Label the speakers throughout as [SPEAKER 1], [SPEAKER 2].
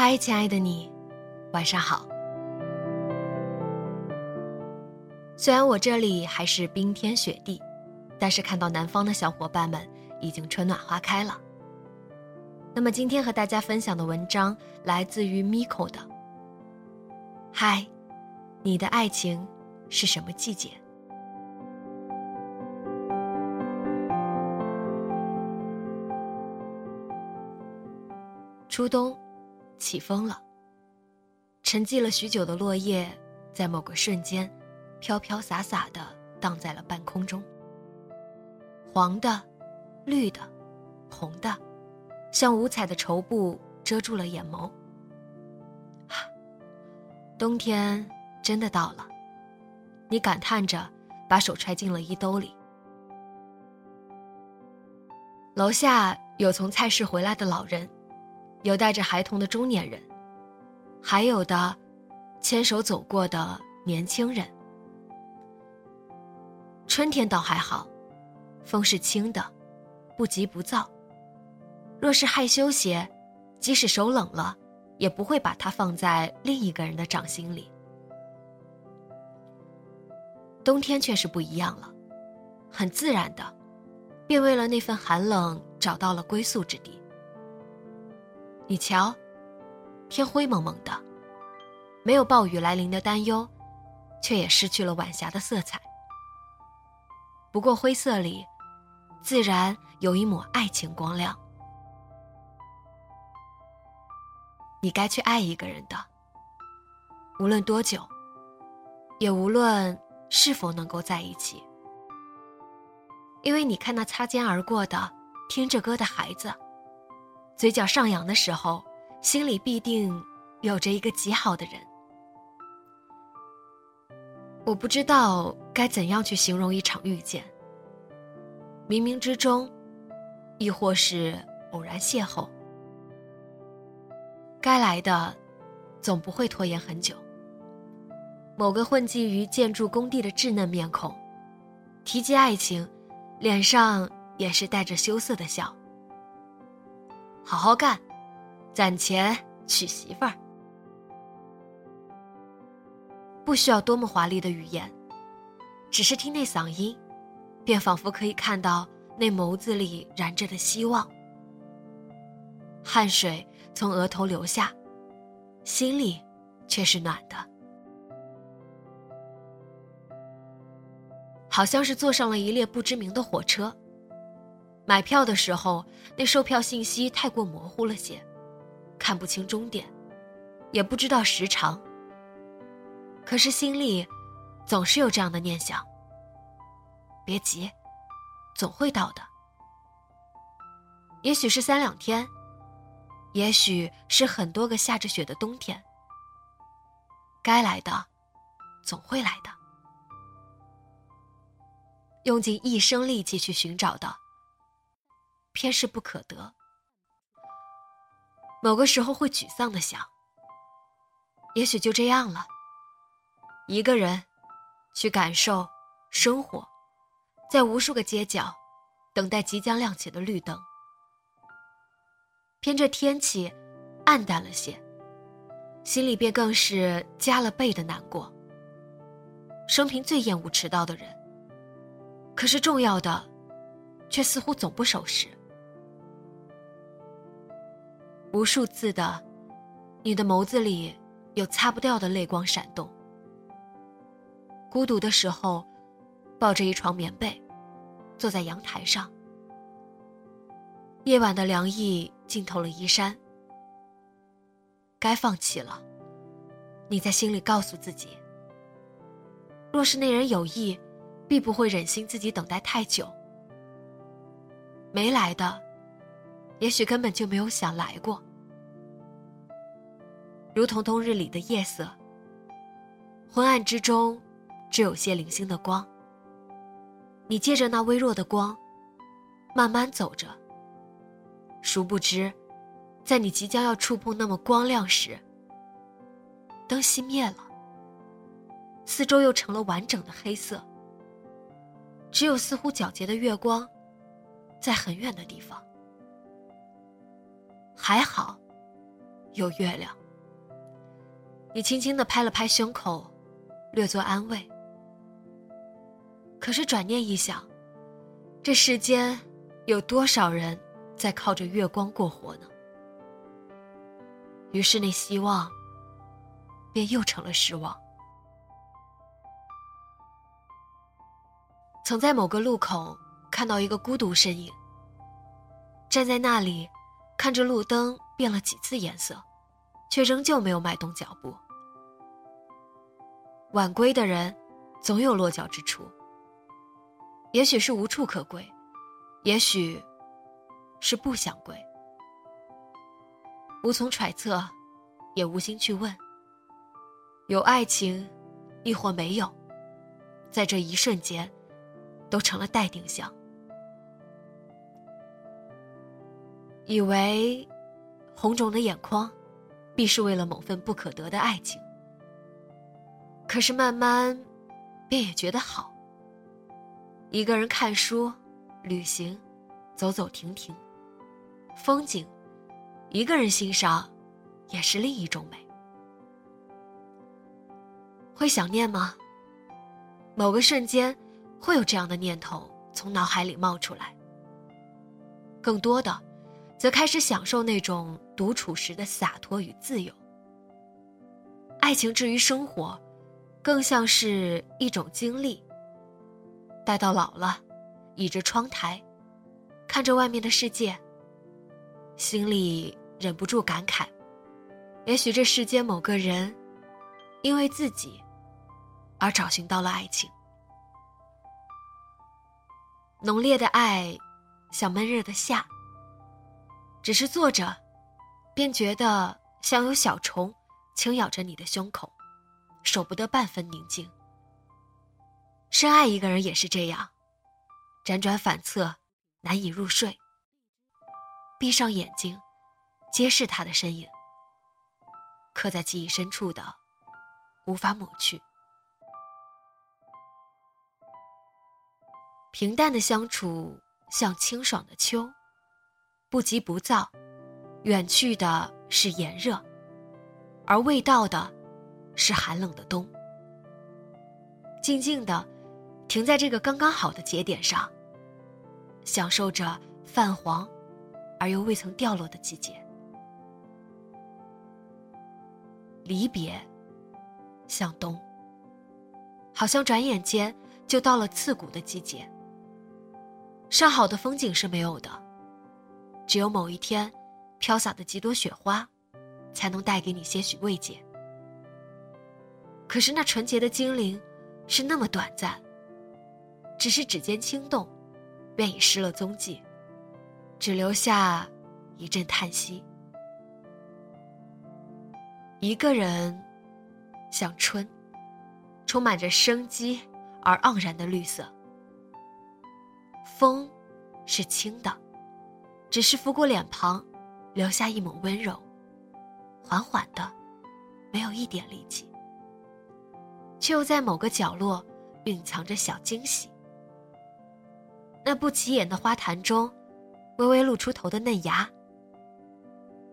[SPEAKER 1] 嗨，亲爱的你，晚上好。虽然我这里还是冰天雪地，但是看到南方的小伙伴们已经春暖花开了。那么今天和大家分享的文章来自于 Miko 的。嗨，你的爱情是什么季节？初冬。起风了。沉寂了许久的落叶，在某个瞬间，飘飘洒洒的荡在了半空中。黄的、绿的、红的，像五彩的绸布遮住了眼眸。啊，冬天真的到了，你感叹着，把手揣进了衣兜里。楼下有从菜市回来的老人。有带着孩童的中年人，还有的牵手走过的年轻人。春天倒还好，风是轻的，不急不躁。若是害羞些，即使手冷了，也不会把它放在另一个人的掌心里。冬天却是不一样了，很自然的，便为了那份寒冷找到了归宿之地。你瞧，天灰蒙蒙的，没有暴雨来临的担忧，却也失去了晚霞的色彩。不过灰色里，自然有一抹爱情光亮。你该去爱一个人的，无论多久，也无论是否能够在一起，因为你看那擦肩而过的听着歌的孩子。嘴角上扬的时候，心里必定有着一个极好的人。我不知道该怎样去形容一场遇见。冥冥之中，亦或是偶然邂逅，该来的总不会拖延很久。某个混迹于建筑工地的稚嫩面孔，提及爱情，脸上也是带着羞涩的笑。好好干，攒钱娶媳妇儿，不需要多么华丽的语言，只是听那嗓音，便仿佛可以看到那眸子里燃着的希望。汗水从额头流下，心里却是暖的，好像是坐上了一列不知名的火车。买票的时候，那售票信息太过模糊了些，看不清终点，也不知道时长。可是心里总是有这样的念想：别急，总会到的。也许是三两天，也许是很多个下着雪的冬天。该来的，总会来的。用尽一生力气去寻找的。偏是不可得。某个时候会沮丧的想，也许就这样了。一个人，去感受生活，在无数个街角，等待即将亮起的绿灯。偏这天气，暗淡了些，心里便更是加了倍的难过。生平最厌恶迟到的人，可是重要的，却似乎总不守时。无数次的，你的眸子里有擦不掉的泪光闪动。孤独的时候，抱着一床棉被，坐在阳台上。夜晚的凉意浸透了衣衫。该放弃了，你在心里告诉自己。若是那人有意，必不会忍心自己等待太久。没来的，也许根本就没有想来过。如同冬日里的夜色，昏暗之中，只有些零星的光。你借着那微弱的光，慢慢走着。殊不知，在你即将要触碰那么光亮时，灯熄灭了，四周又成了完整的黑色。只有似乎皎洁的月光，在很远的地方。还好，有月亮。你轻轻的拍了拍胸口，略作安慰。可是转念一想，这世间有多少人在靠着月光过活呢？于是那希望，便又成了失望。曾在某个路口看到一个孤独身影，站在那里，看着路灯变了几次颜色。却仍旧没有迈动脚步。晚归的人，总有落脚之处。也许是无处可归，也许是不想归。无从揣测，也无心去问。有爱情，亦或没有，在这一瞬间，都成了待定项。以为红肿的眼眶。必是为了某份不可得的爱情。可是慢慢，便也觉得好。一个人看书、旅行、走走停停，风景，一个人欣赏，也是另一种美。会想念吗？某个瞬间，会有这样的念头从脑海里冒出来。更多的。则开始享受那种独处时的洒脱与自由。爱情至于生活，更像是一种经历。待到老了，倚着窗台，看着外面的世界，心里忍不住感慨：也许这世间某个人，因为自己，而找寻到了爱情。浓烈的爱，像闷热的夏。只是坐着，便觉得像有小虫轻咬着你的胸口，守不得半分宁静。深爱一个人也是这样，辗转反侧，难以入睡。闭上眼睛，皆是他的身影，刻在记忆深处的，无法抹去。平淡的相处，像清爽的秋。不急不躁，远去的是炎热，而未到的，是寒冷的冬。静静的，停在这个刚刚好的节点上，享受着泛黄，而又未曾掉落的季节。离别，向东，好像转眼间就到了刺骨的季节。上好的风景是没有的。只有某一天，飘洒的几朵雪花，才能带给你些许慰藉。可是那纯洁的精灵，是那么短暂。只是指尖轻动，便已失了踪迹，只留下一阵叹息。一个人，像春，充满着生机而盎然的绿色。风，是轻的。只是拂过脸庞，留下一抹温柔，缓缓的，没有一点力气，却又在某个角落蕴藏着小惊喜。那不起眼的花坛中，微微露出头的嫩芽，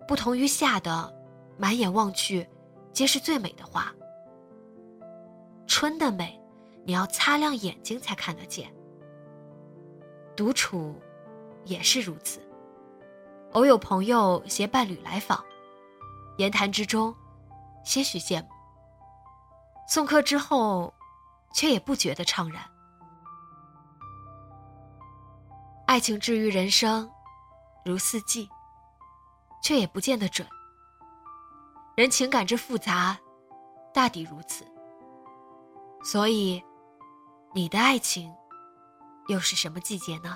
[SPEAKER 1] 不同于夏的，满眼望去，皆是最美的花。春的美，你要擦亮眼睛才看得见。独处，也是如此。偶有朋友携伴侣来访，言谈之中，些许羡慕。送客之后，却也不觉得怅然。爱情治愈人生，如四季，却也不见得准。人情感之复杂，大抵如此。所以，你的爱情，又是什么季节呢？